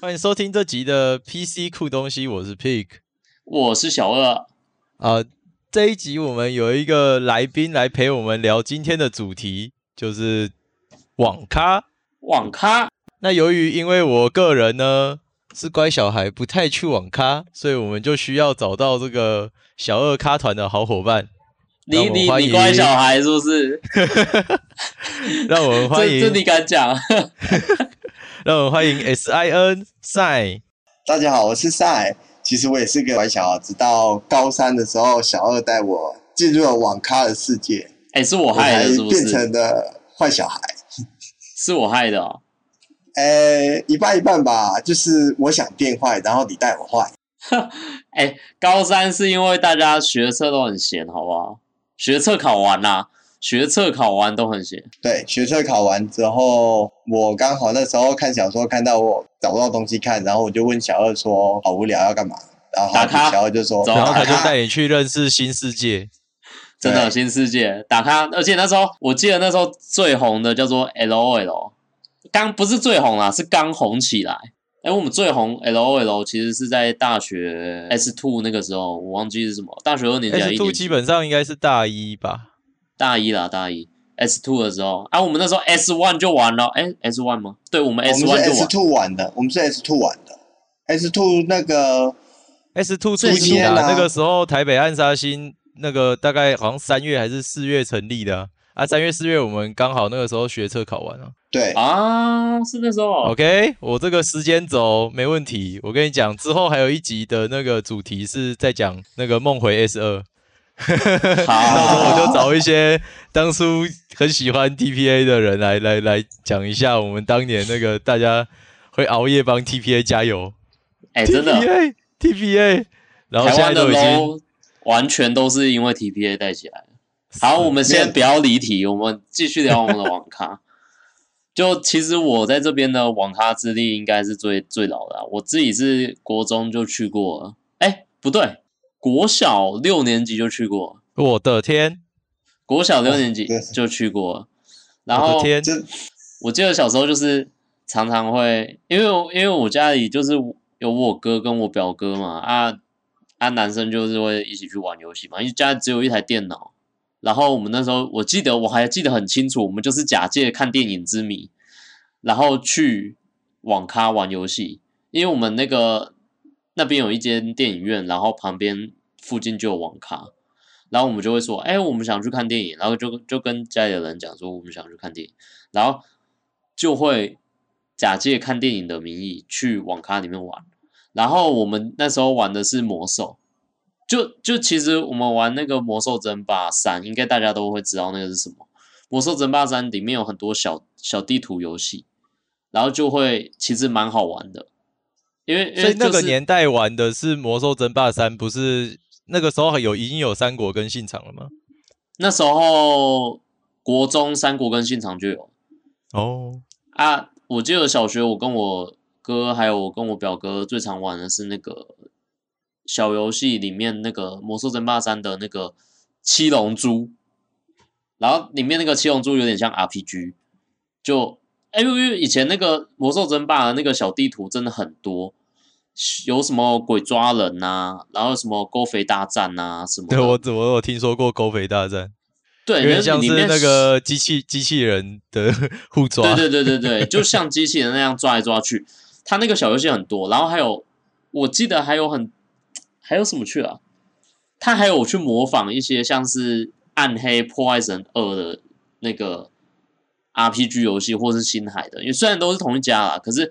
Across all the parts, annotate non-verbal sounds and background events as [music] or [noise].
欢迎收听这集的 PC 酷东西，我是 Pig，我是小二。啊、呃，这一集我们有一个来宾来陪我们聊今天的主题，就是网咖。网咖。那由于因为我个人呢是乖小孩，不太去网咖，所以我们就需要找到这个小二咖团的好伙伴。你你你乖小孩是不是？[laughs] 让我们欢迎，这，这你敢讲？[laughs] 让我们欢迎 S I N 赛。大家好，我是赛。其实我也是个乖小孩，直到高三的时候，小二带我进入了网咖的世界。哎、欸，是我害的，是不是？变成的坏小孩，是我害的哦。哎、欸，一半一半吧，就是我想变坏，然后你带我坏。[laughs] 哎、欸，高三是因为大家学测都很闲，好不好？学测考完啦、啊，学测考完都很闲。对，学测考完之后，我刚好那时候看小说，看到我找不到东西看，然后我就问小二说：“好无聊，要干嘛？”然后小二就说：“然后他就带你去认识新世界。[laughs] ”真的新世界，打开。而且那时候我记得那时候最红的叫做 LOL，刚不是最红啦，是刚红起来。哎，我们最红 LOL 其实是在大学 S two 那个时候，我忘记是什么。大学二年级，S two 基本上应该是大一吧？大一啦，大一 S two 的时候啊，我们那时候 S one 就完了。哎，S one 吗？对，我们 S one 就玩。S two 玩的，我们是 S two 玩的。S two 那个 S two 初期啊，那个时候台北暗杀星那个大概好像三月还是四月成立的啊。啊，三月四月我们刚好那个时候学测考完了。对啊，是那时候。OK，我这个时间轴没问题。我跟你讲，之后还有一集的那个主题是在讲那个梦回 S 二。到时候我就找一些当初很喜欢 TPA 的人来来来讲一下我们当年那个大家会熬夜帮 TPA 加油。哎、欸，真的。TPA TPA，然后现在都已经完全都是因为 TPA 带起来。好，我们先不要离题，我们继续聊我们的网咖。[laughs] 就其实我在这边的网咖资历应该是最最老的，啊，我自己是国中就去过了，哎，不对，国小六年级就去过。我的天，国小六年级就去过。然后天，我记得小时候就是常常会，因为因为我家里就是有我哥跟我表哥嘛，啊啊，男生就是会一起去玩游戏嘛，因为家里只有一台电脑。然后我们那时候，我记得我还记得很清楚，我们就是假借看电影之名，然后去网咖玩游戏。因为我们那个那边有一间电影院，然后旁边附近就有网咖，然后我们就会说：“哎，我们想去看电影。”然后就就跟家里的人讲说：“我们想去看电影。”然后就会假借看电影的名义去网咖里面玩。然后我们那时候玩的是魔兽。就就其实我们玩那个魔兽争霸三，应该大家都会知道那个是什么。魔兽争霸三里面有很多小小地图游戏，然后就会其实蛮好玩的。因为、就是、所以那个年代玩的是魔兽争霸三，不是那个时候有已经有三国跟信长了吗？那时候国中三国跟信长就有。哦啊，我记得小学我跟我哥还有我跟我表哥最常玩的是那个。小游戏里面那个《魔兽争霸三》的那个七龙珠，然后里面那个七龙珠有点像 RPG，就哎，因为以前那个《魔兽争霸》的那个小地图真的很多，有什么鬼抓人呐、啊，然后什么勾肥大战呐、啊，什么？对，我我有听说过勾肥大战，对，有点像是那个机器机器人的 [laughs] 互抓，对对对对对，就像机器人那样抓来抓去。它那个小游戏很多，然后还有我记得还有很。还有什么去啊？他还有去模仿一些像是《暗黑破坏神二》的那个 RPG 游戏，或是星海的。因为虽然都是同一家啦，可是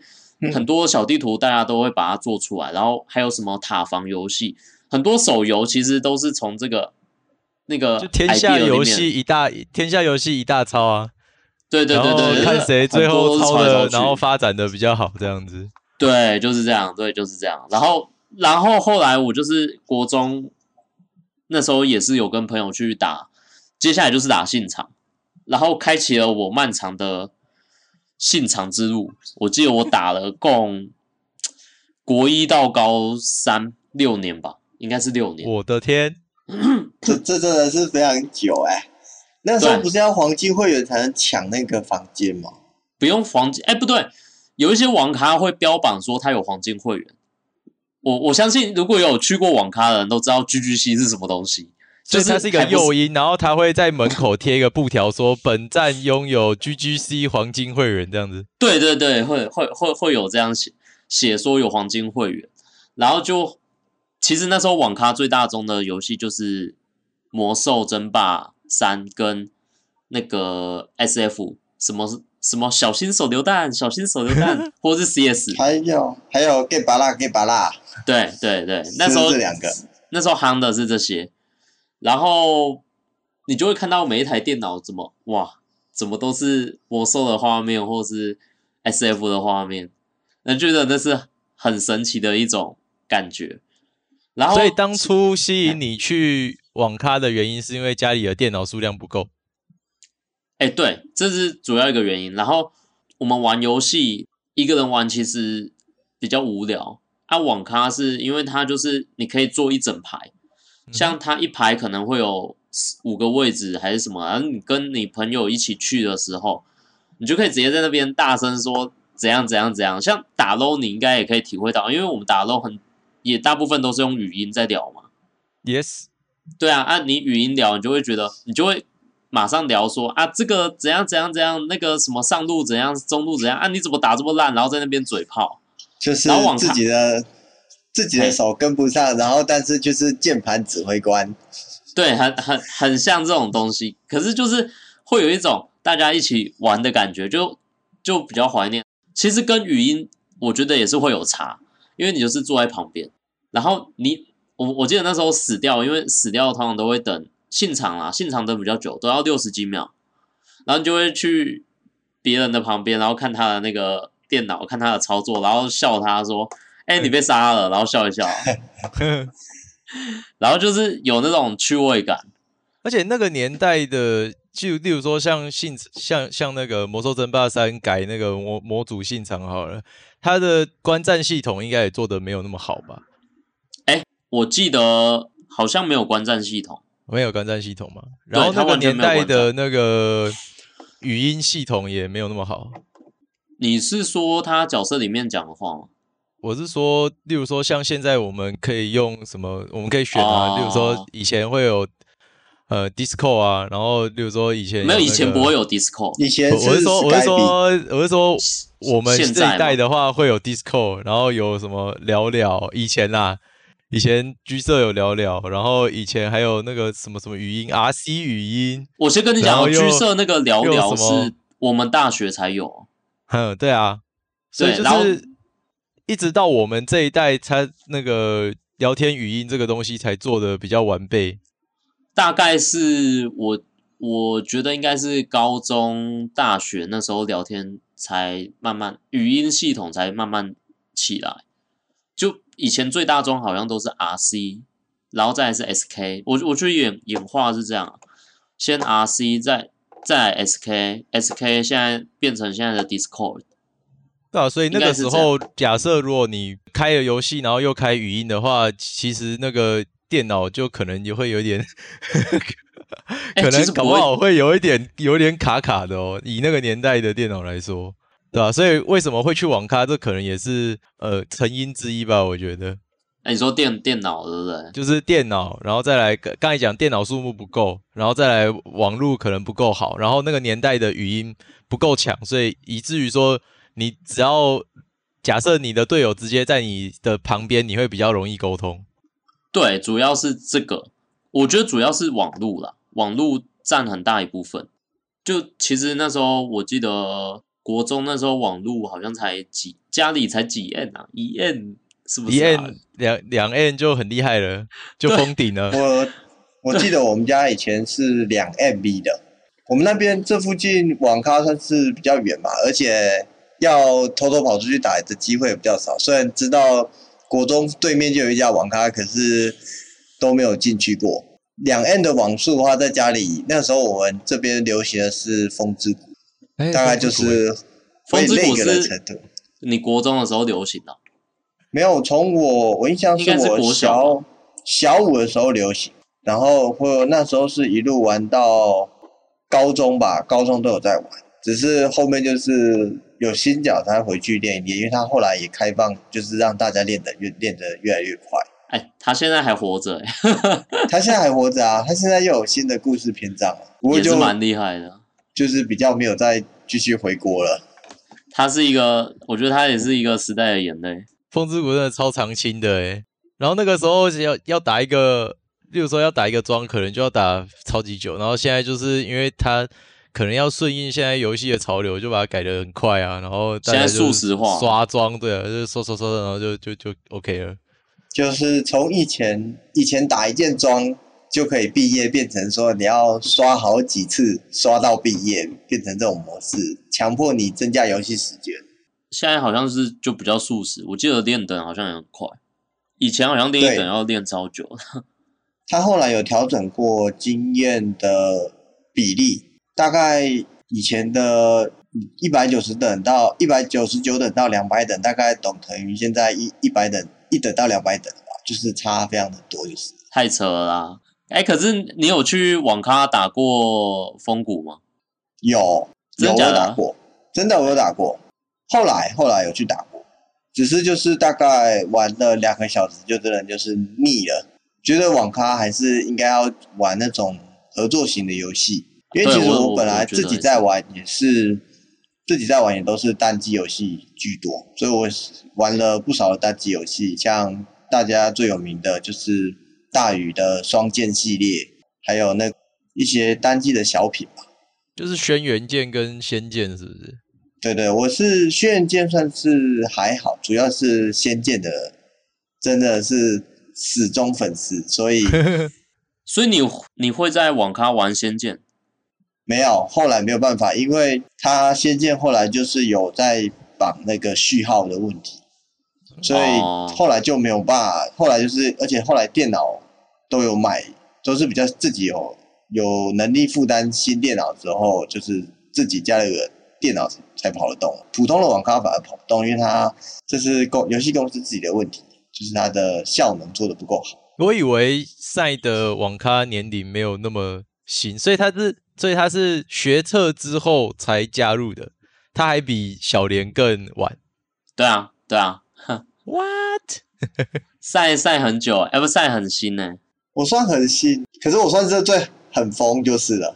很多小地图大家都会把它做出来。然后还有什么塔防游戏，很多手游其实都是从这个那个就天下游戏一大天下游戏一大抄啊。对对对对，看谁最后抄的，然后发展的比较好，这样子。对，就是这样，对，就是这样。然后。然后后来我就是国中那时候也是有跟朋友去打，接下来就是打现场，然后开启了我漫长的信长之路。我记得我打了共国一到高三六年吧，应该是六年。我的天，[clears throat] 这这真的是非常久哎、欸！那时候不是要黄金会员才能抢那个房间吗？不用黄金，哎，不对。有一些网咖会标榜说他有黄金会员。我我相信，如果有去过网咖的人都知道 GGC 是什么东西，就是它是一个诱因，然后他会在门口贴一个布条，说本站拥有 GGC 黄金会员这样子。对对对，会会会会有这样写写说有黄金会员，然后就其实那时候网咖最大宗的游戏就是魔兽争霸三跟那个 SF 什么。什么小心手榴弹，小心手榴弹，[laughs] 或者是 CS，还有还有 Get 巴拉 Get 巴拉，对对对，那时候这两个，那时候夯的是这些，然后你就会看到每一台电脑怎么哇，怎么都是魔兽的画面，或是 SF 的画面，那觉得那是很神奇的一种感觉。然后，所以当初吸引你去网咖的原因，是因为家里的电脑数量不够。哎，对，这是主要一个原因。然后我们玩游戏，一个人玩其实比较无聊。啊，网咖是因为它就是你可以坐一整排，像它一排可能会有五个位置还是什么，然后你跟你朋友一起去的时候，你就可以直接在那边大声说怎样怎样怎样。像打 low 你应该也可以体会到，因为我们打 low 很也大部分都是用语音在聊嘛。Yes，对啊，按、啊、你语音聊，你就会觉得你就会。马上聊说啊，这个怎样怎样怎样，那个什么上路怎样，中路怎样啊？你怎么打这么烂？然后在那边嘴炮，就是自己的自己的手跟不上，[laughs] 然后但是就是键盘指挥官，对，很很很像这种东西。可是就是会有一种大家一起玩的感觉，就就比较怀念。其实跟语音我觉得也是会有差，因为你就是坐在旁边，然后你我我记得那时候死掉，因为死掉通常都会等。现场啊，现场等比较久，都要六十几秒，然后你就会去别人的旁边，然后看他的那个电脑，看他的操作，然后笑他说：“哎、欸，你被杀了。”然后笑一笑，[laughs] 然后就是有那种趣味感。而且那个年代的，就例如说像信像像那个《魔兽争霸三》改那个模模组信长好了，它的观战系统应该也做的没有那么好吧？哎、欸，我记得好像没有观战系统。没有观战系统嘛，然后那个年代的那个语音系统也没有那么好。你是说他角色里面讲的话吗？我是说，例如说像现在我们可以用什么，我们可以选啊。哦、例如说以前会有呃 Discord 啊，然后例如说以前、那个、没有，以前不会有 Discord。以前我是说我是说我是说我们这一代的话会有 Discord，然后有什么聊聊以前啦。以前居色有聊聊，然后以前还有那个什么什么语音，RC 语音。我先跟你讲，居色那个聊聊是我们大学才有。嗯，[laughs] 对啊，所以就是一直到我们这一代，才那个聊天语音这个东西才做的比较完备。大概是我我觉得应该是高中、大学那时候聊天才慢慢语音系统才慢慢起来，就。以前最大宗好像都是 RC，然后再是 SK，我我觉得演演化是这样，先 RC 再再 SK，SK 现在变成现在的 Discord。对啊，所以那个时候假设如果你开了游戏，然后又开语音的话，其实那个电脑就可能也会有点，[laughs] 可能搞不好会有一点有点卡卡的哦。以那个年代的电脑来说。对吧、啊？所以为什么会去网咖？这可能也是呃成因之一吧。我觉得。哎，你说电电脑对不对？就是电脑，然后再来刚才讲电脑数目不够，然后再来网络可能不够好，然后那个年代的语音不够强，所以以至于说你只要假设你的队友直接在你的旁边，你会比较容易沟通。对，主要是这个，我觉得主要是网络啦，网络占很大一部分。就其实那时候我记得。国中那时候网络好像才几，家里才几 N 啊，一 N 是不是、啊？一 N 两两 N 就很厉害了，就封顶了。我我记得我们家以前是两 MB 的，我们那边这附近网咖算是比较远嘛，而且要偷偷跑出去打的机会也比较少。虽然知道国中对面就有一家网咖，可是都没有进去过。两 N 的网速的话，在家里那时候我们这边流行的是风之谷。大概就是风之谷是你国中的时候流行的？没有，从我我印象是我小小五的时候流行，然后或那时候是一路玩到高中吧，高中都有在玩。只是后面就是有新脚他回去练一练，因为他后来也开放，就是让大家练得越练得越来越快。哎，他现在还活着哎，他现在还活着啊，他现在又有新的故事篇章了，不过就也是蛮厉害的，就是比较没有再继续回国了。他是一个，我觉得他也是一个时代的眼泪。风之谷真的超长青的哎，然后那个时候要要打一个，例如说要打一个装，可能就要打超级久，然后现在就是因为他可能要顺应现在游戏的潮流，就把它改的很快啊，然后现在速食化刷装，对啊，就是刷刷刷，然后就就就 OK 了。就是从以前以前打一件装就可以毕业，变成说你要刷好几次刷到毕业，变成这种模式，强迫你增加游戏时间。现在好像是就比较速食，我记得练等好像也很快，以前好像练一等要练超久。[laughs] 他后来有调整过经验的比例，大概以前的一百九十等到一百九十九等到两百等，大概等同于现在一一百等。一等到两百等吧，就是差非常的多，就是太扯了啦！哎、欸，可是你有去网咖打过风谷吗？有，有我打过，真的我有打过。后来后来有去打过，只是就是大概玩了两个小时，就真的就是腻了，觉得网咖还是应该要玩那种合作型的游戏，因为其实我本来自己在玩也是。自己在玩也都是单机游戏居多，所以我玩了不少的单机游戏，像大家最有名的就是大宇的双剑系列，还有那一些单机的小品吧，就是轩辕剑跟仙剑，是不是？对对，我是轩辕剑算是还好，主要是仙剑的真的是死忠粉丝，所以 [laughs] 所以你你会在网咖玩仙剑？没有，后来没有办法，因为他仙剑后来就是有在绑那个序号的问题，所以后来就没有办法。后来就是，而且后来电脑都有买，都是比较自己有有能力负担新电脑之后，就是自己家里的电脑才跑得动。普通的网咖反而跑不动，因为它这是公游戏公司自己的问题，就是它的效能做的不够好。我以为赛的网咖年龄没有那么新，所以它是。所以他是学测之后才加入的，他还比小莲更晚。对啊，对啊。What？[laughs] 晒晒很久，哎，不晒很新呢。我算很新，可是我算是最很疯就是了。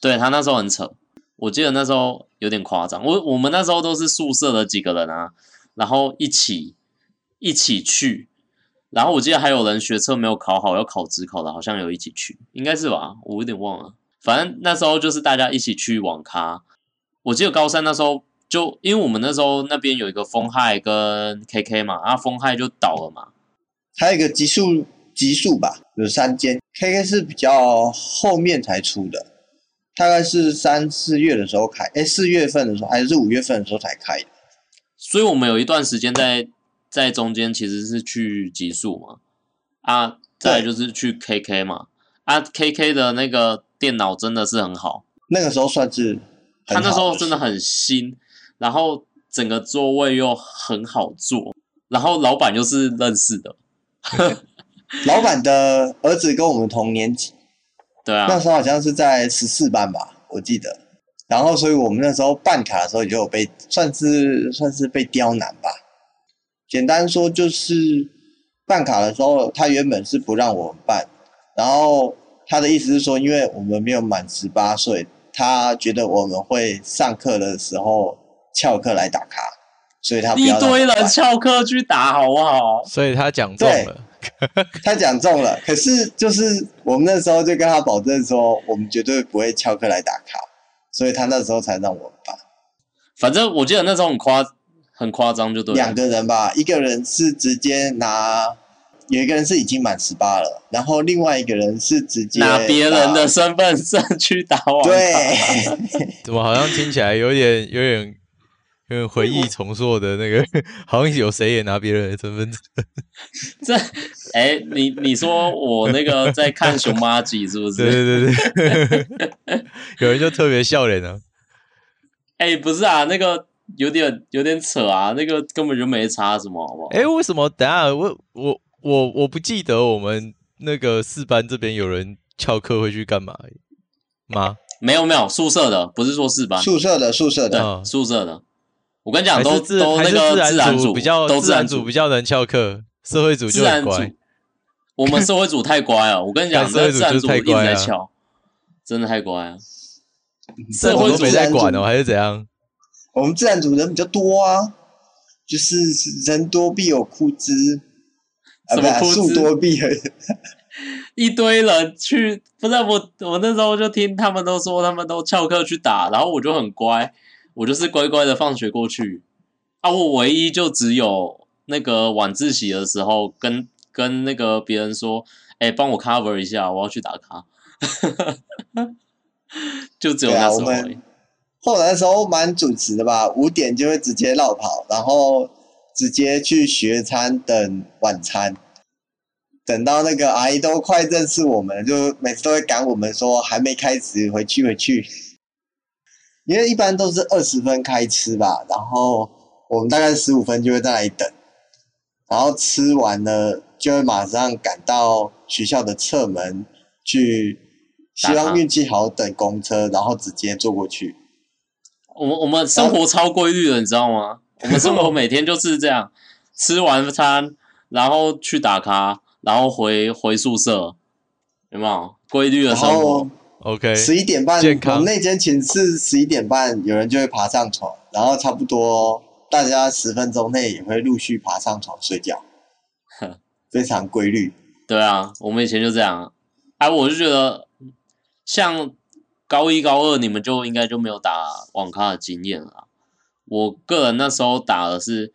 对，他那时候很扯，我记得那时候有点夸张。我我们那时候都是宿舍的几个人啊，然后一起一起去，然后我记得还有人学车没有考好，要考职考的，好像有一起去，应该是吧？我有点忘了。反正那时候就是大家一起去网咖，我记得高三那时候就因为我们那时候那边有一个风害跟 KK 嘛，啊风害就倒了嘛，还有一个极速极速吧，有三间，KK 是比较后面才出的，大概是三四月的时候开，哎四月份的时候还是五月份的时候才开的，所以我们有一段时间在在中间其实是去极速嘛，啊再来就是去 KK 嘛，啊 KK 的那个。电脑真的是很好，那个时候算是他那时候真的很新，然后整个座位又很好坐，然后老板又是认识的，[laughs] 老板的儿子跟我们同年级，对啊，那时候好像是在十四班吧，我记得，然后所以我们那时候办卡的时候也就有被算是算是被刁难吧，简单说就是办卡的时候他原本是不让我们办，然后。他的意思是说，因为我们没有满十八岁，他觉得我们会上课的时候翘课来打卡，所以他。一堆人翘课去打，好不好？所以他讲中了，[laughs] 他讲中了。可是就是我们那时候就跟他保证说，我们绝对不会翘课来打卡，所以他那时候才让我们办。反正我记得那时候很夸很夸张，就对。两个人吧，一个人是直接拿。有一个人是已经满十八了，然后另外一个人是直接拿别人的身份证去打网。对，[laughs] 怎么好像听起来有点、有点、有点回忆重塑的那个？[laughs] 好像有谁也拿别人的身份证？[laughs] 这，哎、欸，你你说我那个在看熊麻吉是不是？对对对对，有人就特别笑脸啊。哎、欸，不是啊，那个有点有点扯啊，那个根本就没差什么，好不好？哎、欸，为什么？等下我我。我我不记得我们那个四班这边有人翘课会去干嘛吗？没有没有，宿舍的，不是说四班，宿舍的宿舍的，对，宿舍的。我跟你讲，都自都那个自然组比较，都自然组比较能翘课，社会组就很乖。我们社会组太乖了，我跟你讲，[laughs] 社会组就太乖了，真的太乖了。[laughs] 社会组没在管哦，还是怎样？我们自然组人比较多啊，就是人多必有枯枝，什么枯枝？树多必有。一堆人去，不是我，我那时候就听他们都说，他们都翘课去打，然后我就很乖，我就是乖乖的放学过去。啊，我唯一就只有那个晚自习的时候，跟跟那个别人说，哎、欸，帮我 cover 一下，我要去打卡。[laughs] 就只有那时候、欸。后来的时候蛮准时的吧，五点就会直接绕跑，然后直接去学餐等晚餐。等到那个阿姨都快认识我们，就每次都会赶我们说还没开始，回去回去。因为一般都是二十分开吃吧，然后我们大概十五分就会在那里等，然后吃完了就会马上赶到学校的侧门去，希望运气好等公车，然后直接坐过去。我们我们生活超规律的，你知道吗？我们生活每天就是这样，吃完餐然后去打卡。然后回回宿舍，有没有规律的生活？OK，十一点半，我们那间寝室十一点半有人就会爬上床，然后差不多大家十分钟内也会陆续爬上床睡觉，[laughs] 非常规律。对啊，我们以前就这样。哎、啊，我就觉得像高一高二你们就应该就没有打网咖的经验了。我个人那时候打的是，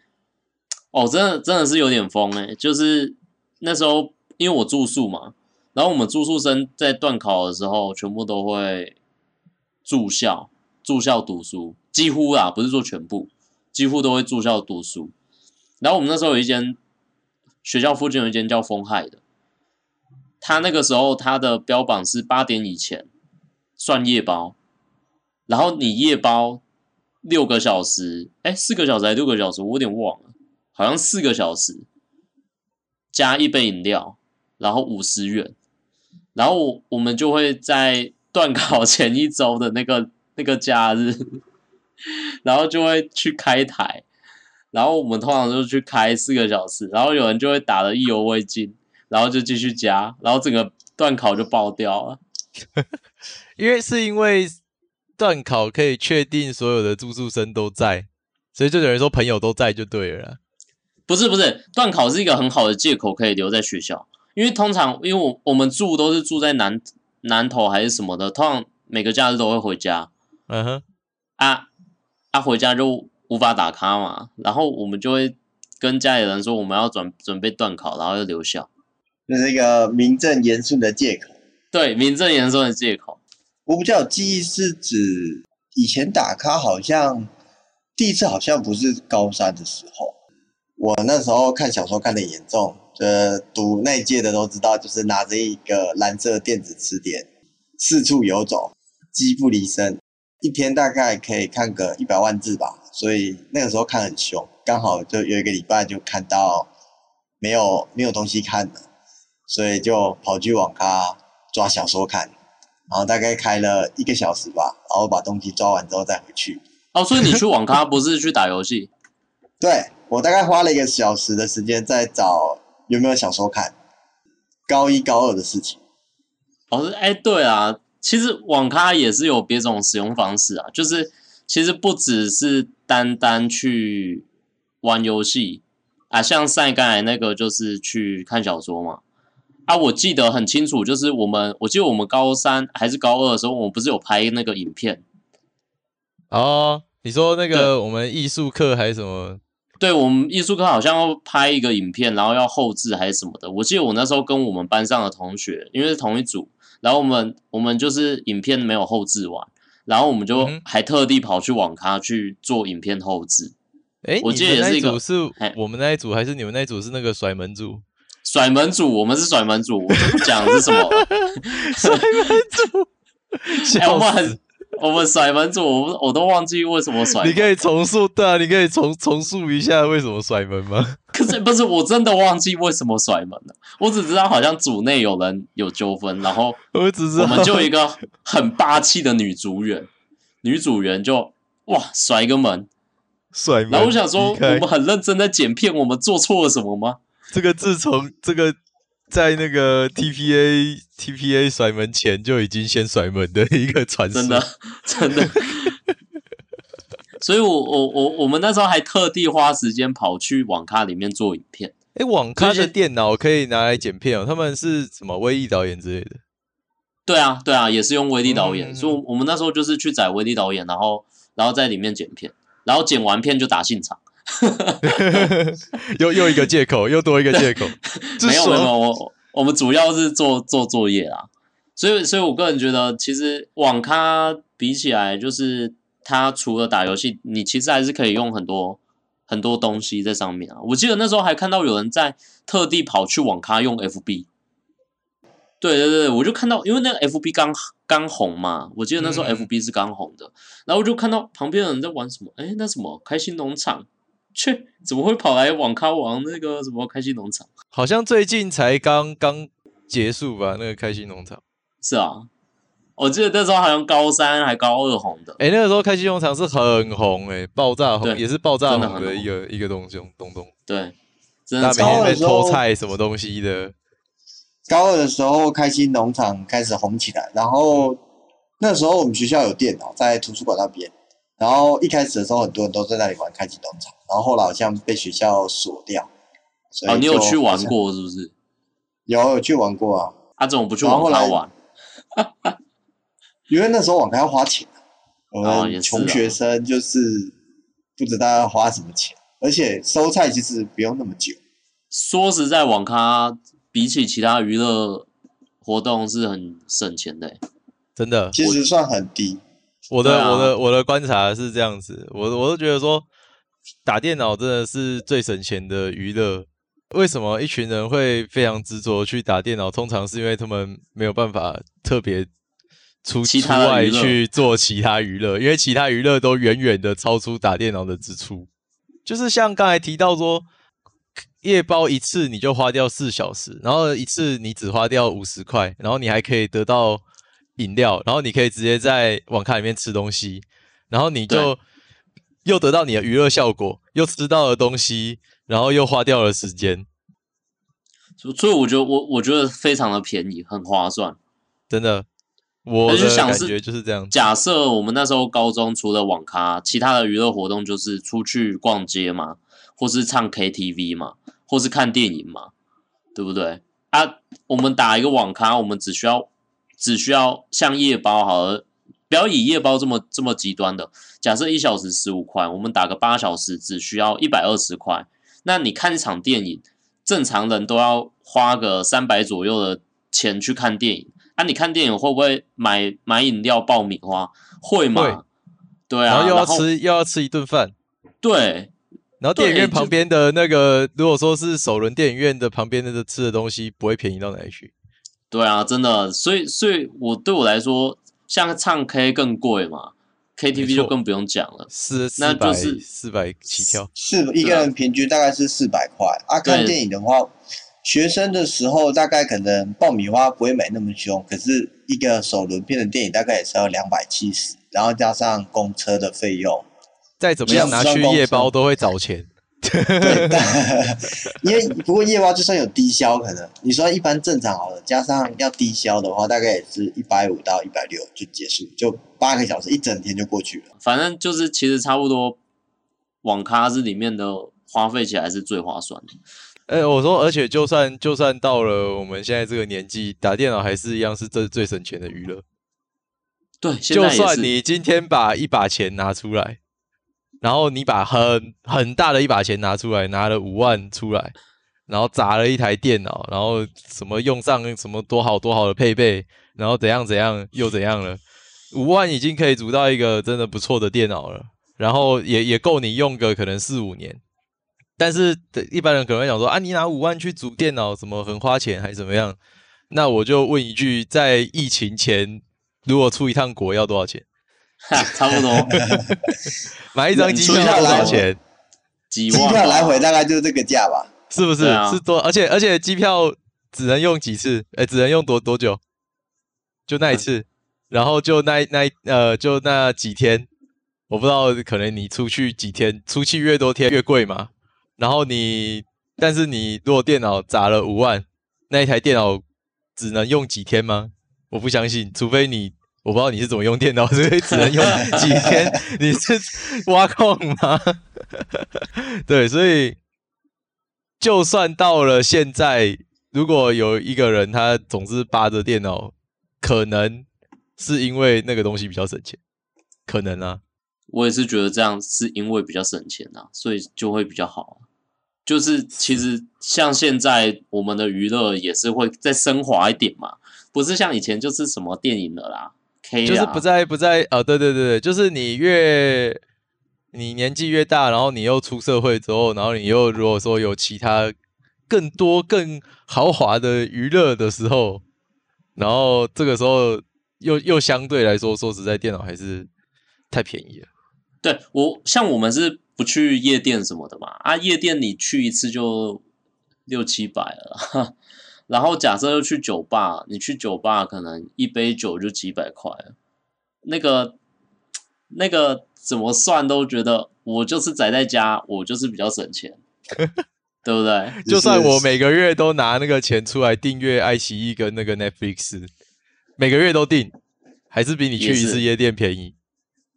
哦，真的真的是有点疯哎、就是。那时候因为我住宿嘛，然后我们住宿生在段考的时候，全部都会住校，住校读书，几乎啦，不是说全部，几乎都会住校读书。然后我们那时候有一间学校附近有一间叫风海的，他那个时候他的标榜是八点以前算夜包，然后你夜包六个小时，哎，四个小时还六个小时，我有点忘了，好像四个小时。加一杯饮料，然后五十元，然后我我们就会在段考前一周的那个那个假日，然后就会去开台，然后我们通常就去开四个小时，然后有人就会打的意犹未尽，然后就继续加，然后整个段考就爆掉了。[laughs] 因为是因为段考可以确定所有的住宿生都在，所以就等于说朋友都在就对了。不是不是，段考是一个很好的借口，可以留在学校。因为通常，因为我我们住都是住在南南头还是什么的，通常每个假日都会回家。嗯哼，啊啊，回家就无法打卡嘛，然后我们就会跟家里人说我们要准准备段考，然后要留校，这是一个名正言顺的借口。对，名正言顺的借口。我比较有记忆是指以前打卡，好像第一次好像不是高三的时候。我那时候看小说看得严重，呃，读那一届的都知道，就是拿着一个蓝色电子词典四处游走，机不离身，一天大概可以看个一百万字吧。所以那个时候看很凶，刚好就有一个礼拜就看到没有没有东西看了，所以就跑去网咖抓小说看，然后大概开了一个小时吧，然后把东西抓完之后再回去。哦，所以你去网咖不是去打游戏？[laughs] 对。我大概花了一个小时的时间在找有没有小说看，高一高二的事情。哦，哎，对啊，其实网咖也是有别种使用方式啊，就是其实不只是单单去玩游戏啊，像赛刚才那个就是去看小说嘛。啊，我记得很清楚，就是我们，我记得我们高三还是高二的时候，我们不是有拍那个影片？哦，你说那个我们艺术课还是什么？对，我们艺术课好像要拍一个影片，然后要后置还是什么的。我记得我那时候跟我们班上的同学，因为是同一组，然后我们我们就是影片没有后置完，然后我们就还特地跑去网咖去做影片后置。哎，我记得也是一个，是我们那一组还是你们那一组是那个甩门组？甩门主，我们是甩门主。我讲的是什么？[laughs] 甩门主。[laughs] 哎，我们很我们甩门主，我我都忘记为什么甩门。你可以重述，对啊，你可以重重述一下为什么甩门吗？[laughs] 可是不是，我真的忘记为什么甩门了。我只知道好像组内有人有纠纷，然后我只知道我们就一个很霸气的女组员，女组员就哇甩一个门，甩门。然后我想说，我们很认真在剪片，我们做错了什么吗？这个自从这个。在那个 TPA TPA [laughs] 甩门前就已经先甩门的一个传说，真的真的。所以我我我我们那时候还特地花时间跑去网咖里面做影片。哎、欸，网咖的电脑可以拿来剪片哦？他们是什么威力导演之类的？对啊对啊，也是用威力导演。嗯、所以我们那时候就是去载威力导演，然后然后在里面剪片，然后剪完片就打现场。[laughs] 又又一个借口，又多一个借口。[laughs] 没有没有，我我们主要是做做作业啦，所以所以我个人觉得，其实网咖比起来，就是它除了打游戏，你其实还是可以用很多很多东西在上面啊。我记得那时候还看到有人在特地跑去网咖用 FB。对对对，我就看到，因为那个 FB 刚刚红嘛，我记得那时候 FB 是刚红的，嗯、然后我就看到旁边的人在玩什么，哎，那什么开心农场。去，[laughs] 怎么会跑来网咖玩那个什么开心农场？好像最近才刚刚结束吧？那个开心农场是啊，我记得那时候好像高三还高二红的。哎、欸，那个时候开心农场是很红哎、欸，爆炸红，也是爆炸红的一个一个东西，东东。对，真的每天在偷菜什么东西的。高二的时候，开心农场开始红起来，然后那时候我们学校有电脑在图书馆那边。然后一开始的时候，很多人都在那里玩开心农场，然后后来好像被学校锁掉。啊，你有去玩过是不是？有有去玩过啊。啊，怎么不去网咖玩？因为那时候网咖要花钱，我们穷学生就是不知道要花什么钱，而且收菜其实不用那么久。说实在，网咖比起其他娱乐活动是很省钱的，真的，其实算很低。我的、啊、我的我的观察是这样子，我我都觉得说打电脑真的是最省钱的娱乐。为什么一群人会非常执着去打电脑？通常是因为他们没有办法特别出出外去做其他娱乐，因为其他娱乐都远远的超出打电脑的支出。就是像刚才提到说，夜包一次你就花掉四小时，然后一次你只花掉五十块，然后你还可以得到。饮料，然后你可以直接在网咖里面吃东西，然后你就又得到你的娱乐效果，又吃到了东西，然后又花掉了时间。所以我觉得我我觉得非常的便宜，很划算，真的。我就想是就是这样。假设我们那时候高中除了网咖，其他的娱乐活动就是出去逛街嘛，或是唱 KTV 嘛，或是看电影嘛，对不对？啊，我们打一个网咖，我们只需要。只需要像夜包好了，不要以夜包这么这么极端的。假设一小时十五块，我们打个八小时，只需要一百二十块。那你看一场电影，正常人都要花个三百左右的钱去看电影。啊，你看电影会不会买买饮料、爆米花？会吗？对啊，然后又要吃又要吃一顿饭。对。然后电影院旁边的那个，如果说是首轮电影院的旁边那个吃的东西，不会便宜到哪里去。对啊，真的，所以，所以我对我来说，像唱 K 更贵嘛，KTV 就更不用讲了，四，那就是四百起跳，是一个人平均大概是四百块啊。看电影的话，学生的时候大概可能爆米花不会买那么凶，可是一个首轮片的电影大概也是要两百七十，然后加上公车的费用，再怎么样拿去夜包都会找钱。对，因为不过夜猫就算有低消，可能你说一般正常好了，加上要低消的话，大概也是一百五到一百六就结束，就八个小时，一整天就过去了。反正就是其实差不多，网咖是里面的花费起来是最划算的。哎、欸，我说，而且就算就算到了我们现在这个年纪，打电脑还是一样是最最省钱的娱乐。对，就算你今天把一把钱拿出来。然后你把很很大的一把钱拿出来，拿了五万出来，然后砸了一台电脑，然后什么用上什么多好多好的配备，然后怎样怎样又怎样了，五万已经可以组到一个真的不错的电脑了，然后也也够你用个可能四五年。但是一般人可能会想说啊，你拿五万去组电脑，怎么很花钱还是怎么样？那我就问一句，在疫情前如果出一趟国要多少钱？[laughs] 差不多。[laughs] 买一张机票多少钱？几万？机票来回大概就是这个价吧？是不是？啊、是多？而且而且机票只能用几次？哎、欸，只能用多多久？就那一次，嗯、然后就那那呃，就那几天。我不知道，可能你出去几天，出去越多天越贵嘛。然后你，但是你如果电脑砸了五万，那一台电脑只能用几天吗？我不相信，除非你，我不知道你是怎么用电脑，[laughs] 所以只能用几天。你是挖矿吗？[laughs] 对，所以就算到了现在，如果有一个人他总是扒着电脑，可能是因为那个东西比较省钱，可能啊。我也是觉得这样是因为比较省钱、啊，所以就会比较好。就是其实像现在我们的娱乐也是会再升华一点嘛，不是像以前就是什么电影了啦，K，就是不在不再哦，对对对对，就是你越你年纪越大，然后你又出社会之后，然后你又如果说有其他更多更豪华的娱乐的时候，然后这个时候又又相对来说，说实在，电脑还是太便宜了。对我像我们是不去夜店什么的嘛啊，夜店你去一次就六七百了，然后假设又去酒吧，你去酒吧可能一杯酒就几百块了，那个那个怎么算都觉得我就是宅在家，我就是比较省钱，[laughs] 对不对？就算我每个月都拿那个钱出来订阅爱奇艺跟那个 Netflix，每个月都订，还是比你去一次夜店便宜。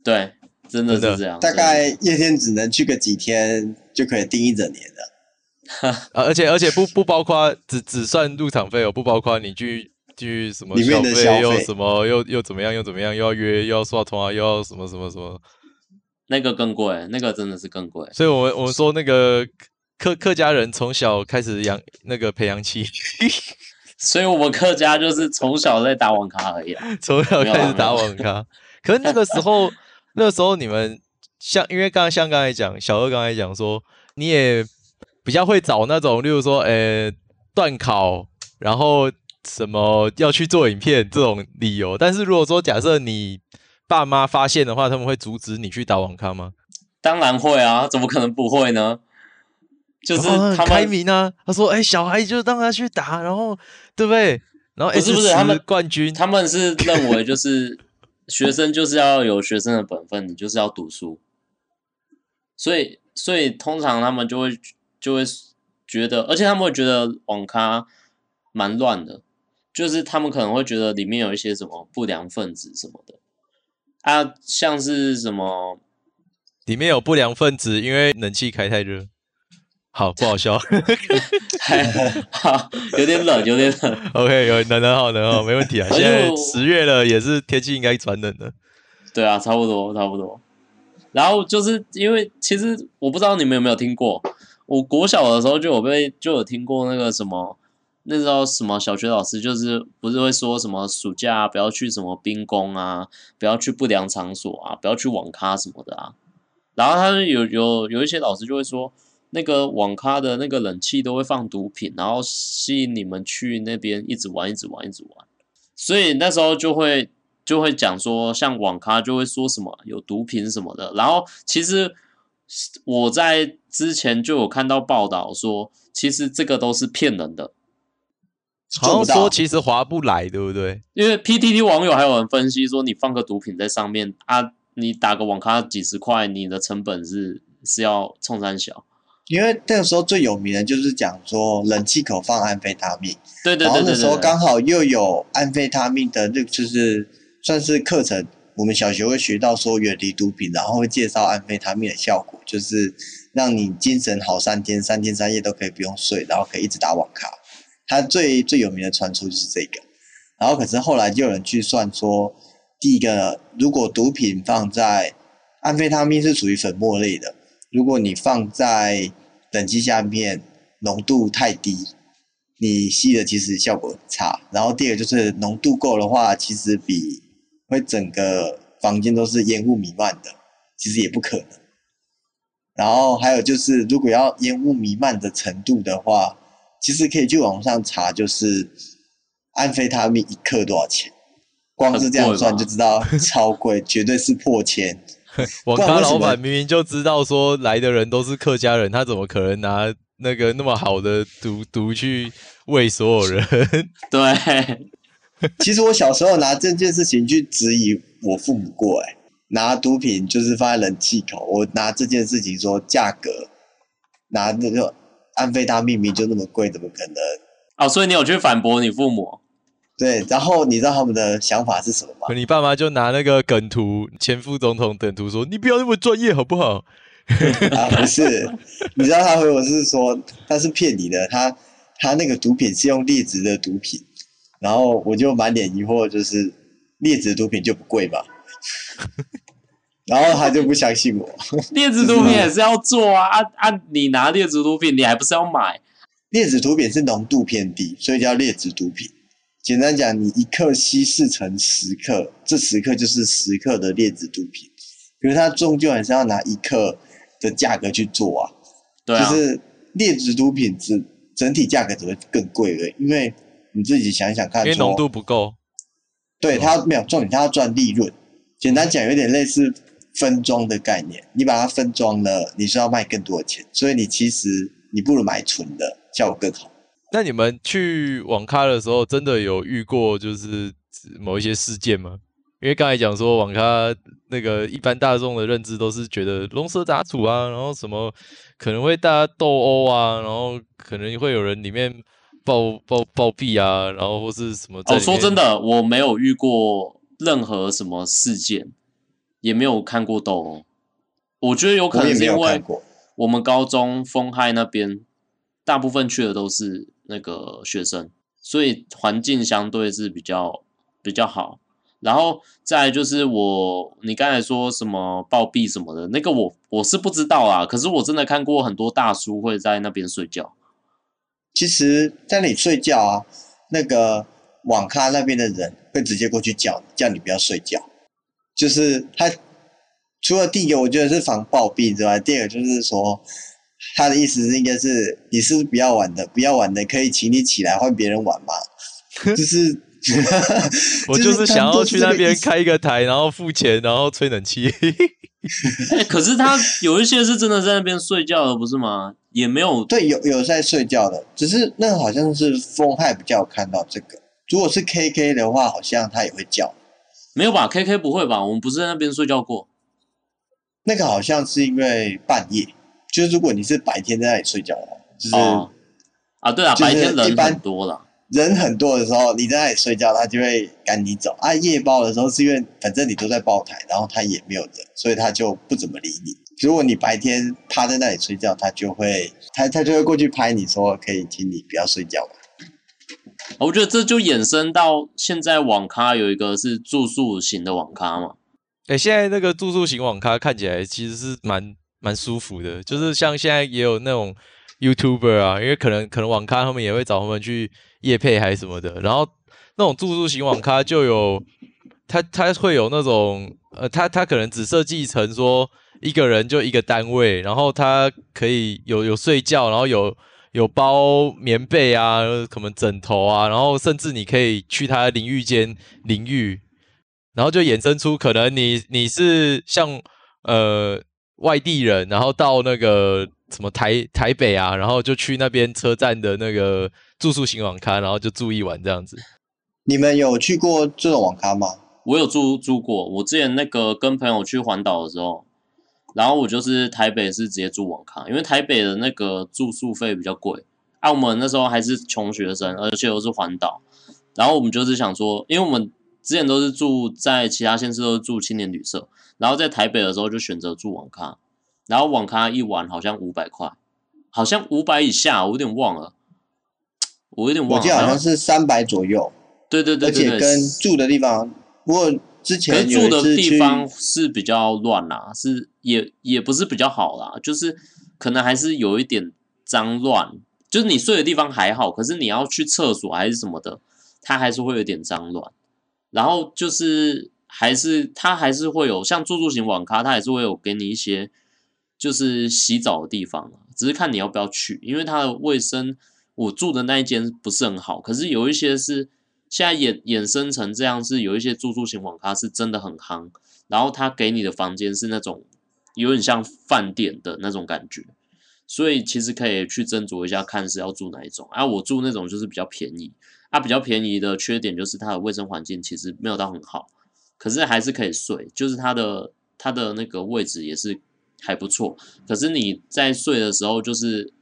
对。真的是这样，大概夜店只能去个几天就可以订一整年的，[laughs] 啊，而且而且不不包括只只算入场费哦，不包括你去去什么消费，又什么又又怎么样又怎么样又要约又要刷通啊又要什么什么什么，那个更贵，那个真的是更贵。所以我们我们说那个客客家人从小开始养那个培养起，[laughs] 所以我们客家就是从小在打网咖而已，从小开始打网咖，可是那个时候。[laughs] 那时候你们像，因为刚刚像刚才讲，小二刚才讲说，你也比较会找那种，例如说，呃，断考，然后什么要去做影片这种理由。但是如果说假设你爸妈发现的话，他们会阻止你去打网咖吗？当然会啊，怎么可能不会呢？就是他们、哦、开明啊，他说，哎，小孩就让他去打，然后对不对？然后不是不是他们冠军，他们是认为就是。学生就是要有学生的本分，你就是要读书，所以所以通常他们就会就会觉得，而且他们会觉得网咖蛮乱的，就是他们可能会觉得里面有一些什么不良分子什么的啊，像是什么里面有不良分子，因为冷气开太热。好不好笑？[laughs] 好，有点冷，有点冷。OK，有冷冷好冷好，没问题啊。现在十月了，也是天气应该转冷了。对啊，差不多，差不多。然后就是因为其实我不知道你们有没有听过，我国小的时候就有被就有听过那个什么，那时候什么小学老师就是不是会说什么暑假不要去什么兵工啊，不要去不良场所啊，不要去网咖什么的啊。然后他们有有有一些老师就会说。那个网咖的那个冷气都会放毒品，然后吸引你们去那边一直玩，一直玩，一直玩。所以那时候就会就会讲说，像网咖就会说什么有毒品什么的。然后其实我在之前就有看到报道说，其实这个都是骗人的。好像说其实划不来，对不对？因为 PTT 网友还有人分析说，你放个毒品在上面啊，你打个网咖几十块，你的成本是是要冲三小。因为那个时候最有名的就是讲说冷气口放安非他命，对对对，然后那时候刚好又有安非他命的，那就是算是课程，我们小学会学到说远离毒品，然后会介绍安非他命的效果，就是让你精神好三天，三天三夜都可以不用睡，然后可以一直打网咖。它最最有名的传出就是这个，然后可是后来就有人去算说，第一个如果毒品放在安非他命是属于粉末类的，如果你放在等级下面浓度太低，你吸的其实效果差。然后第二个就是浓度够的话，其实比会整个房间都是烟雾弥漫的，其实也不可能。然后还有就是，如果要烟雾弥漫的程度的话，其实可以去网上查，就是安非他命一克多少钱？光是这样算就知道超贵，[laughs] 绝对是破千。网咖老板明明就知道说来的人都是客家人，他怎么可能拿那个那么好的毒毒去喂所有人？对，[laughs] 其实我小时候拿这件事情去质疑我父母过，哎，拿毒品就是放在冷气口，我拿这件事情说价格，拿那个安非他命明明就那么贵，怎么可能？哦，所以你有去反驳你父母？对，然后你知道他们的想法是什么吗？你爸妈就拿那个梗图，前副总统梗图说：“你不要那么专业，好不好？”啊，不是，你知道他回我是说他是骗你的，他他那个毒品是用劣质的毒品，然后我就满脸疑惑，就是劣质毒品就不贵嘛，然后他就不相信我，[laughs] 劣质毒品也是要做啊啊啊！你拿劣质毒品，你还不是要买？劣质毒品是浓度偏低，所以叫劣质毒品。简单讲，你一克稀释成十克，这十克就是十克的劣质毒品。可是它终究还是要拿一克的价格去做啊。对啊。就是劣质毒品只整体价格只会更贵了，因为你自己想想看，因为浓度不够。对，他没有重点，它要赚利润。简单讲，有点类似分装的概念。你把它分装了，你是要卖更多的钱，所以你其实你不如买纯的，效果更好。那你们去网咖的时候，真的有遇过就是某一些事件吗？因为刚才讲说网咖那个一般大众的认知都是觉得龙蛇杂处啊，然后什么可能会大家斗殴啊，然后可能会有人里面暴暴暴毙啊，然后或是什么。哦，说真的，我没有遇过任何什么事件，也没有看过斗殴。我觉得有可能是因为我们高中丰海那边大部分去的都是。那个学生，所以环境相对是比较比较好。然后再来就是我，你刚才说什么暴毙什么的，那个我我是不知道啊。可是我真的看过很多大叔会在那边睡觉。其实，在那里睡觉啊，那个网咖那边的人会直接过去叫叫你不要睡觉。就是他除了第一个，我觉得是防暴毙之外，第二个就是说。他的意思是应该是你是不是不要玩的，不要玩的可以请你起来换别人玩嘛？[laughs] 就是 [laughs] 我就是想要去那边开一个台，然后付钱，然后吹冷气。欸，[laughs] 可是他有一些是真的在那边睡觉的，不是吗？也没有对，有有在睡觉的，只是那个好像是风害比较有看到这个。如果是 KK 的话，好像他也会叫。没有吧？KK 不会吧？我们不是在那边睡觉过。那个好像是因为半夜。就是如果你是白天在那里睡觉的话，就是、哦、啊，对啊，白天人很多了，人很多的时候，你在那里睡觉，他就会赶你走啊。夜包的时候是因为反正你都在包台，然后他也没有人，所以他就不怎么理你。如果你白天趴在那里睡觉，他就会他他就会过去拍你说可以请你不要睡觉。我觉得这就衍生到现在网咖有一个是住宿型的网咖嘛。哎、欸，现在那个住宿型网咖看起来其实是蛮。蛮舒服的，就是像现在也有那种 YouTuber 啊，因为可能可能网咖他们也会找他们去夜配还是什么的，然后那种住宿型网咖就有，他他会有那种呃，他他可能只设计成说一个人就一个单位，然后他可以有有睡觉，然后有有包棉被啊，可能枕头啊，然后甚至你可以去他淋浴间淋浴，然后就衍生出可能你你是像呃。外地人，然后到那个什么台台北啊，然后就去那边车站的那个住宿型网咖，然后就住一晚这样子。你们有去过这种网咖吗？我有住住过，我之前那个跟朋友去环岛的时候，然后我就是台北是直接住网咖，因为台北的那个住宿费比较贵。啊，我们那时候还是穷学生，而且又是环岛，然后我们就是想说，因为我们之前都是住在其他县市都是住青年旅社。然后在台北的时候就选择住网咖，然后网咖一晚好像五百块，好像五百以下，我有点忘了，我有点忘了，我记得好像是三百左右。对对对，对，而且跟住的地方，不过之前住的地方是比较乱啦，是也也不是比较好啦，就是可能还是有一点脏乱，就是你睡的地方还好，可是你要去厕所还是什么的，它还是会有点脏乱，然后就是。还是它还是会有像住宿型网咖，它还是会有给你一些就是洗澡的地方，只是看你要不要去，因为它的卫生，我住的那一间不是很好，可是有一些是现在衍衍生成这样，是有一些住宿型网咖是真的很夯，然后他给你的房间是那种有点像饭店的那种感觉，所以其实可以去斟酌一下，看是要住哪一种。啊，我住那种就是比较便宜，啊，比较便宜的缺点就是它的卫生环境其实没有到很好，可是还是可以睡，就是它的它的那个位置也是还不错。可是你在睡的时候，就是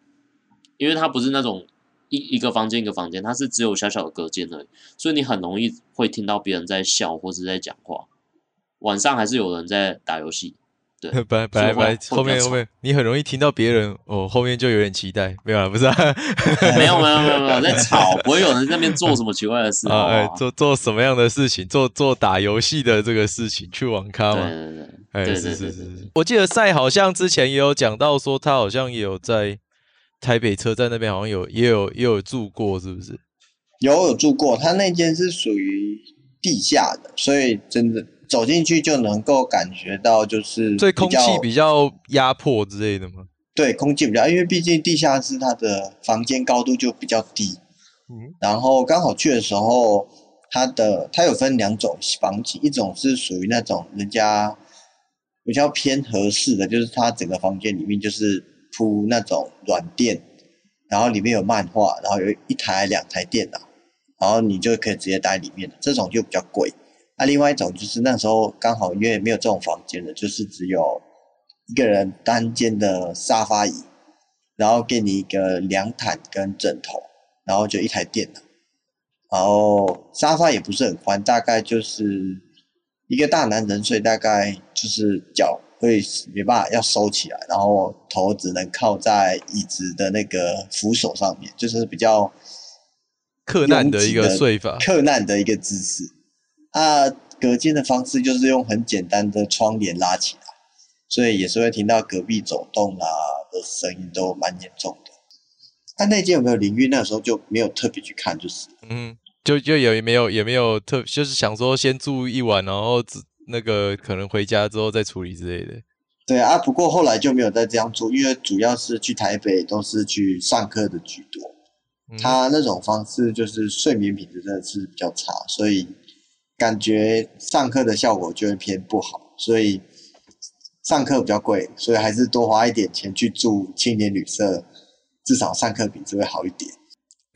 因为它不是那种。一一个房间一个房间，它是只有小小的隔间而已，所以你很容易会听到别人在笑或者在讲话。晚上还是有人在打游戏，对，[laughs] 本来本来本来后面后面你很容易听到别人哦，后面就有点期待，没有了，不是、啊？[laughs] 没有没有没有没有在 [laughs] 吵，不会有人在那边做什么奇怪的事啊？哎，做做什么样的事情？做做打游戏的这个事情，去网咖吗？对对对，哎，对对对对是是是是。我记得赛好像之前也有讲到说，他好像也有在。台北车站那边好像有，也有，也有住过，是不是？有有住过，他那间是属于地下的，所以真的走进去就能够感觉到，就是所以空气比较压迫之类的吗？对，空气比较，因为毕竟地下室它的房间高度就比较低，嗯，然后刚好去的时候，它的它有分两种房型，一种是属于那种人家比较偏合适的，就是它整个房间里面就是。铺那种软垫，然后里面有漫画，然后有一台两台电脑，然后你就可以直接待里面，这种就比较贵。那、另外一种就是那时候刚好因为没有这种房间的，就是只有一个人单间的沙发椅，然后给你一个凉毯跟枕头，然后就一台电脑，然后沙发也不是很宽，大概就是一个大男人睡，大概就是脚。会没办法要收起来，然后头只能靠在椅子的那个扶手上面，就是比较克难的一个睡法，[laughs] 克难的一个姿势。啊，隔间的方式就是用很简单的窗帘拉起来，所以也是会听到隔壁走动啊的声音，都蛮严重的。他、啊、那间有没有淋浴？那时候就没有特别去看，就是嗯，就就有也没有也没有特，就是想说先住一晚，然后只。那个可能回家之后再处理之类的。对啊，不过后来就没有再这样做，因为主要是去台北都是去上课的居多。嗯、他那种方式就是睡眠品质真的是比较差，所以感觉上课的效果就会偏不好。所以上课比较贵，所以还是多花一点钱去住青年旅社，至少上课品质会好一点。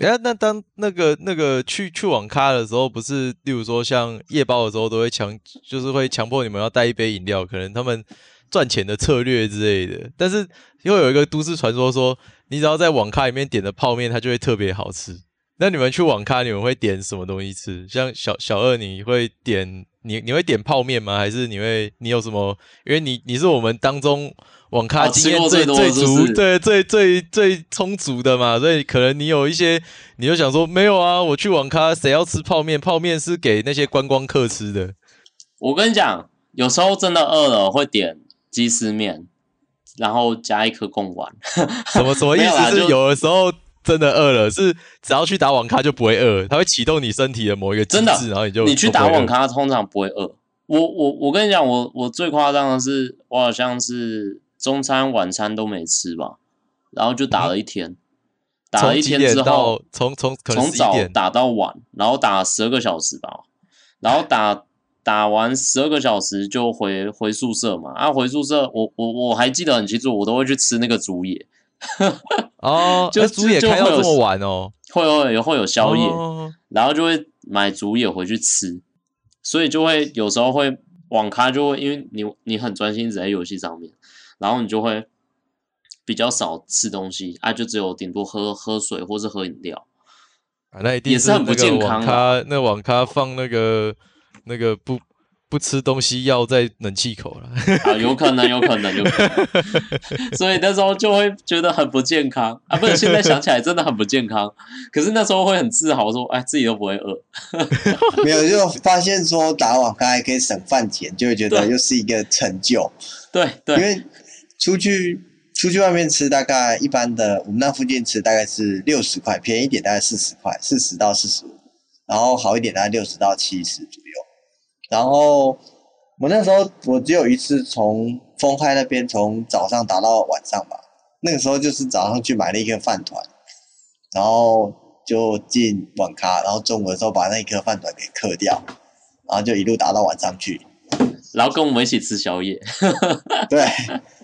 哎，那当那个那个去去网咖的时候，不是例如说像夜包的时候，都会强，就是会强迫你们要带一杯饮料，可能他们赚钱的策略之类的。但是又有一个都市传说说，你只要在网咖里面点的泡面，它就会特别好吃。那你们去网咖，你们会点什么东西吃？像小小二，你会点你你会点泡面吗？还是你会你有什么？因为你你是我们当中。网咖经验最最足，对，最最最充足的嘛，所以可能你有一些，你就想说没有啊，我去网咖谁要吃泡面？泡面是给那些观光客吃的。我跟你讲，有时候真的饿了会点鸡丝面，然后加一颗贡丸。什么 [laughs] 什么意思？是有的时候真的饿了，是只要去打网咖就不会饿，它会启动你身体的某一个机制，然后你就你去打网咖通常不会饿。我我我跟你讲，我我最夸张的是，我好像是。中餐、晚餐都没吃吧，然后就打了一天，嗯、打了一天之后，从从从早打到晚，然后打十二个小时吧，然后打打完十二个小时就回回宿舍嘛。啊，回宿舍，我我我还记得很清楚，我都会去吃那个竹野。哦，就竹野开到这么晚哦，会会有会有宵夜，哦、然后就会买竹野回去吃，所以就会有时候会网咖就会，因为你你很专心只在游戏上面。然后你就会比较少吃东西啊，就只有顶多喝喝水或是喝饮料啊，那一定是那个网咖，那网咖放那个那个不不吃东西药在冷气口了啊，有可能，有可能，有可能，[laughs] 所以那时候就会觉得很不健康啊，不是，现在想起来真的很不健康，可是那时候会很自豪说，哎，自己都不会饿，没有，就发现说打网咖还可以省饭钱，就会觉得又是一个成就，对对，因为。出去出去外面吃，大概一般的，我们那附近吃大概是六十块，便宜一点大概四十块，四十到四十五，然后好一点大概六十到七十左右。然后我那时候我只有一次从丰泰那边从早上打到晚上吧，那个时候就是早上去买了一个饭团，然后就进网咖，然后中午的时候把那一颗饭团给嗑掉，然后就一路打到晚上去，然后跟我们一起吃宵夜。对，[laughs]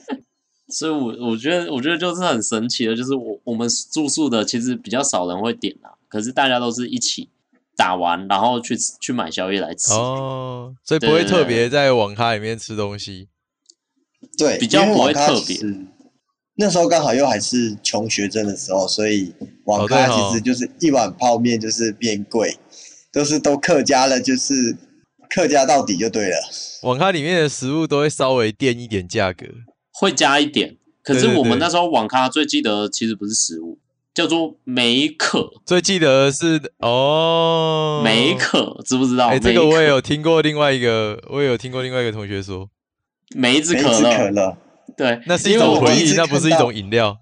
所以我我觉得我觉得就是很神奇的，就是我我们住宿的其实比较少人会点啊，可是大家都是一起打完，然后去去买宵夜来吃。哦，所以不会特别在网咖里面吃东西。对，比较不会特别。那时候刚好又还是穷学生的时候，所以网咖其实就是一碗泡面就是变贵，都是都客家了，就是客家到底就对了。网咖里面的食物都会稍微垫一点价格，会加一点。可是我们那时候网咖最记得其实不是食物，叫做美可。最记得是哦，美可，知不知道？哎、欸，这个我也有听过。另外一个我也有听过另外一个同学说，梅子可乐。对，那是一种回忆，那不是一种饮料。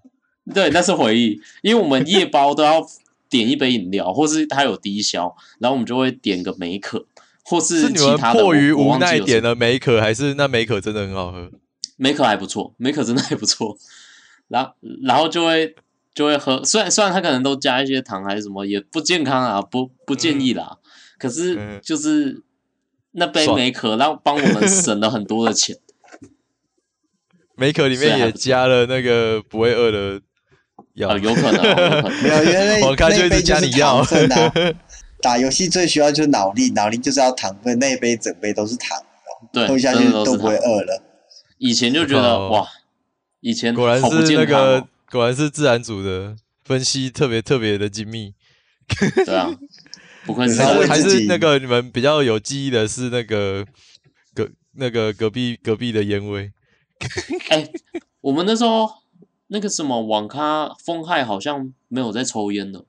对，那是回忆，因为我们夜 [laughs] 包都要点一杯饮料，或是它有低消，然后我们就会点个梅可，或是其他的。迫于无奈点了梅可，还是那梅可真的很好喝？美可还不错，美可真的还不错。然后，然后就会就会喝，虽然虽然他可能都加一些糖还是什么，也不健康啊，不不建议啦。嗯、可是就是那杯美可，然后帮我们省了很多的钱。美可里面也加了那个不会饿的药，哦，有可能，[laughs] 我看就一直加你药。[laughs] 打游戏最需要就是脑力，脑力就是要糖分，那一杯整杯都是糖，对，喝下去都不会饿了。以前就觉得哇，以前果然是那个，果然是自然组的分析特别特别的精密。[laughs] 对啊，不愧是还是那个你们比较有记忆的是那个隔那个隔壁隔壁的烟味。[laughs] 哎、欸，我们那时候那个什么网咖风害好像没有在抽烟的，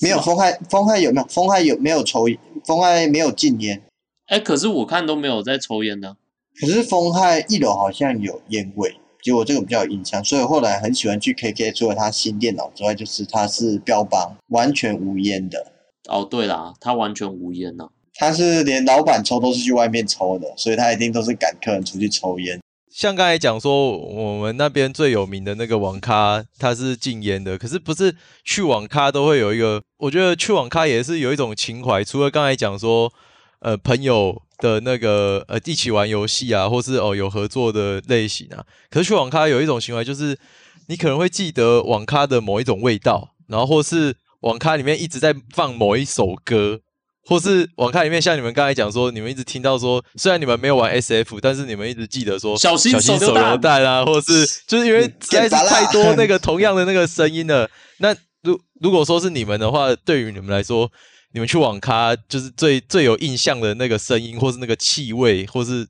没有风害，风害有没有？风害有没有抽？风害没有禁烟。哎、欸，可是我看都没有在抽烟的。可是风害一楼好像有烟味，结果这个比较有印象，所以后来很喜欢去 KK，除了他新电脑之外，就是他是标榜完全无烟的。哦，对啦，他完全无烟呐，他是连老板抽都是去外面抽的，所以他一定都是赶客人出去抽烟。像刚才讲说，我们那边最有名的那个网咖，它是禁烟的。可是不是去网咖都会有一个？我觉得去网咖也是有一种情怀。除了刚才讲说，呃，朋友的那个呃一起玩游戏啊，或是哦有合作的类型啊。可是去网咖有一种行为，就是你可能会记得网咖的某一种味道，然后或是网咖里面一直在放某一首歌。或是网咖里面，像你们刚才讲说，你们一直听到说，虽然你们没有玩 SF，但是你们一直记得说小心手榴弹啊，或是就是因为实在是太多那个 [laughs] 同样的那个声音了。那如如果说是你们的话，对于你们来说，你们去网咖就是最最有印象的那个声音，或是那个气味，或是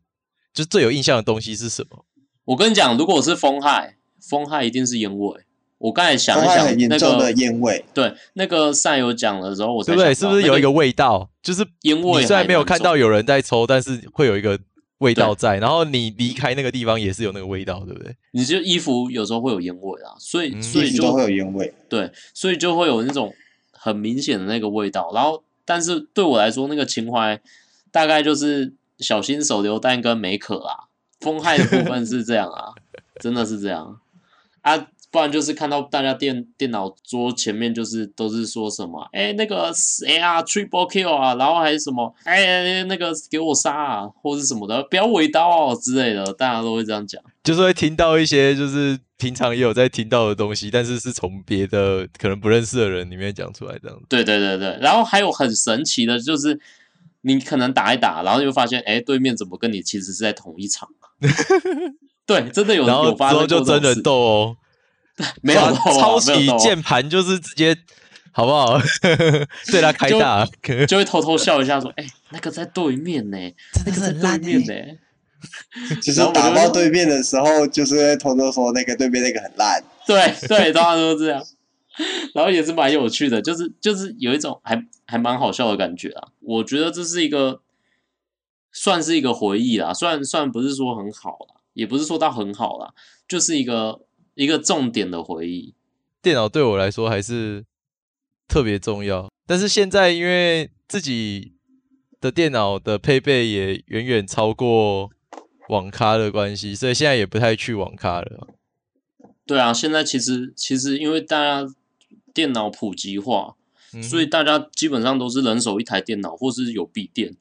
就最有印象的东西是什么？我跟你讲，如果是风害，风害一定是烟味。我刚才想一想，很严重的烟味。对，那个赛有讲的时候，我对不对？是不是有一个味道？就是烟味。你虽然没有看到有人在抽，但是会有一个味道在。然后你离开那个地方也是有那个味道，对不对？你就衣服有时候会有烟味啊，所以所以就会有烟味。对，所以就会有那种很明显的那个味道。然后，但是对我来说，那个情怀大概就是小心手榴弹跟美可啊，风害的部分是这样啊，真的是这样啊。不然就是看到大家电电脑桌前面就是都是说什么，哎、欸，那个谁啊，triple kill 啊，然后还是什么，哎、欸，那个给我杀啊，或是什么的，不要尾刀哦之类的，大家都会这样讲，就是会听到一些就是平常也有在听到的东西，但是是从别的可能不认识的人里面讲出来这样。对对对对，然后还有很神奇的就是，你可能打一打，然后就发现，哎、欸，对面怎么跟你其实是在同一场？[laughs] 对，真的有，然后有发生就真人斗哦。[laughs] 没有抄起键盘就是直接，好不好？[laughs] 对他开大就，就会偷偷笑一下，说：“哎、欸，那个在对面呢，那个在对面呢。” [laughs] 其实打到对面的时候，就是会偷偷说那个对面那个很烂。对对，大家都是这样。然后也是蛮有趣的，就是就是有一种还还蛮好笑的感觉啊。我觉得这是一个算是一个回忆啦，虽然虽然不是说很好啦，也不是说到很好啦，就是一个。一个重点的回忆，电脑对我来说还是特别重要。但是现在因为自己的电脑的配备也远远超过网咖的关系，所以现在也不太去网咖了。对啊，现在其实其实因为大家电脑普及化，嗯、所以大家基本上都是人手一台电脑，或是有笔电，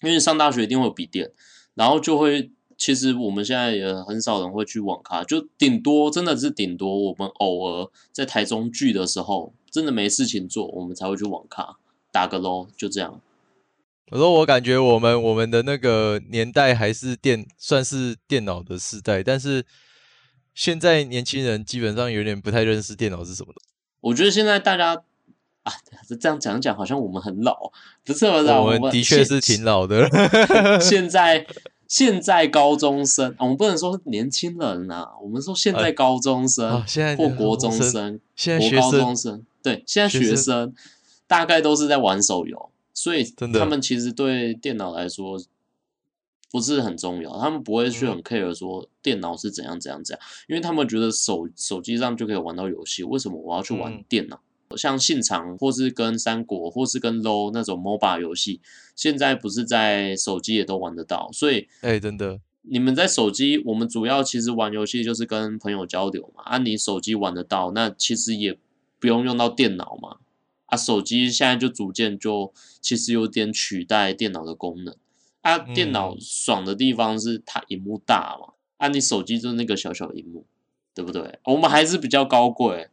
因为上大学一定会有笔电，然后就会。其实我们现在也很少人会去网咖，就顶多真的是顶多我们偶尔在台中聚的时候，真的没事情做，我们才会去网咖打个喽，就这样。我说我感觉我们我们的那个年代还是电算是电脑的时代，但是现在年轻人基本上有点不太认识电脑是什么的。我觉得现在大家啊，这样讲讲好像我们很老，不是我们的确是挺老的。[laughs] 现在。现在高中生，我们不能说年轻人啊，我们说现在高中生，呃、现在或国中生，现在国高中生，对，现在学生。大概都是在玩手游，所以他们其实对电脑来说不是很重要，他们不会去很 care 说电脑是怎样怎样怎样，因为他们觉得手手机上就可以玩到游戏，为什么我要去玩电脑？嗯像信长，或是跟三国，或是跟 low 那种 MOBA 游戏，现在不是在手机也都玩得到，所以，哎、欸，真的，你们在手机，我们主要其实玩游戏就是跟朋友交流嘛。啊，你手机玩得到，那其实也不用用到电脑嘛。啊，手机现在就逐渐就其实有点取代电脑的功能。啊，电脑爽的地方是它荧幕大嘛，啊，你手机就是那个小小荧幕，对不对？我们还是比较高贵。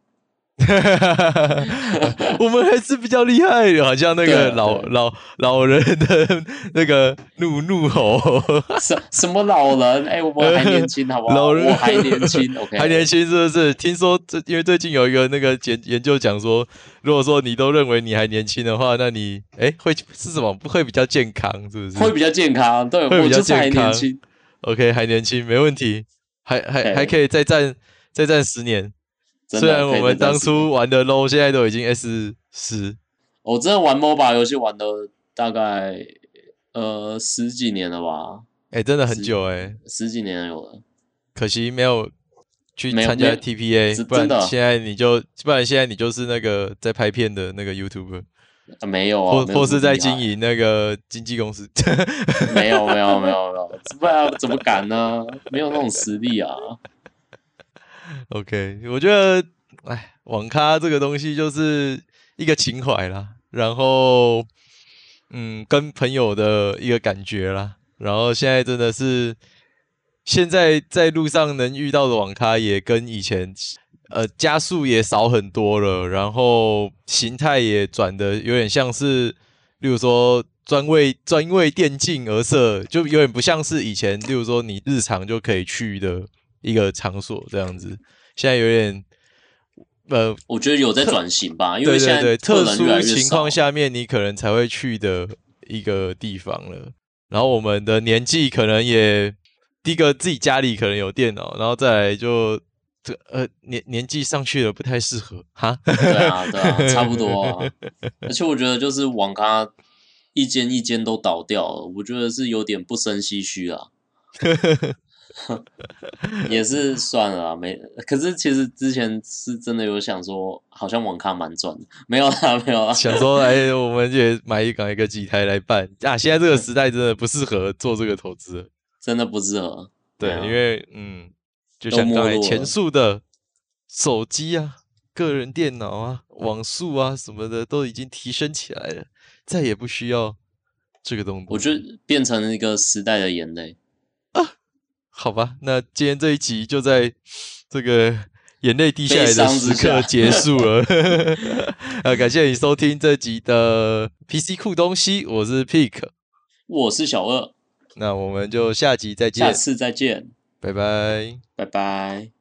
哈哈哈哈哈！我们还是比较厉害的，好像那个老老老人的那个怒怒吼，什什么老人？哎、欸，我们还年轻，好不好？[laughs] 老人我还年轻，[laughs] OK，还年轻是不是？听说这因为最近有一个那个研研究讲说，如果说你都认为你还年轻的话，那你哎、欸、会是什么？会比较健康，是不是？会比较健康，对，会比较健康。年轻 OK，还年轻，没问题，还还还可以再战再战十年。虽然我们当初玩的 low，现在都已经 S 十。我真的玩 MOBA 游戏玩了大概呃十几年了吧？哎、欸，真的很久哎、欸，十几年有了。可惜没有去参加 TPA，不然现在你就不然现在你就是那个在拍片的那个 YouTuber。啊、没有啊，或或是在经营那个经纪公司。没有没有没有没有，[laughs] 不然怎么敢呢？没有那种实力啊。OK，我觉得，哎，网咖这个东西就是一个情怀啦，然后，嗯，跟朋友的一个感觉啦，然后现在真的是，现在在路上能遇到的网咖也跟以前，呃，家数也少很多了，然后形态也转的有点像是，例如说专为专为电竞而设，就有点不像是以前，例如说你日常就可以去的。一个场所这样子，现在有点，呃，我觉得有在转型吧，因为现在特殊情况下面你可能才会去的一个地方了。然后我们的年纪可能也，第一个自己家里可能有电脑，然后再来就这呃年年纪上去了不太适合哈。对啊对啊，[laughs] 差不多啊。而且我觉得就是网咖一间一间都倒掉了，我觉得是有点不胜唏嘘啊。[laughs] [laughs] 也是算了啦，没。可是其实之前是真的有想说，好像网咖蛮赚的，没有啦，没有啦。想说，哎，我们也买一港一个几台来办啊。现在这个时代真的不适合做这个投资，[laughs] 真的不适合。对，因为嗯，就像刚才前述的，手机啊、个人电脑啊、网速啊什么的都已经提升起来了，再也不需要这个东西。我觉得变成了一个时代的眼泪。好吧，那今天这一集就在这个眼泪滴下来的时刻结束了。[laughs] 呃，感谢你收听这集的 PC 酷东西，我是 Pick，我是小二，那我们就下集再见，下次再见，拜拜，拜拜。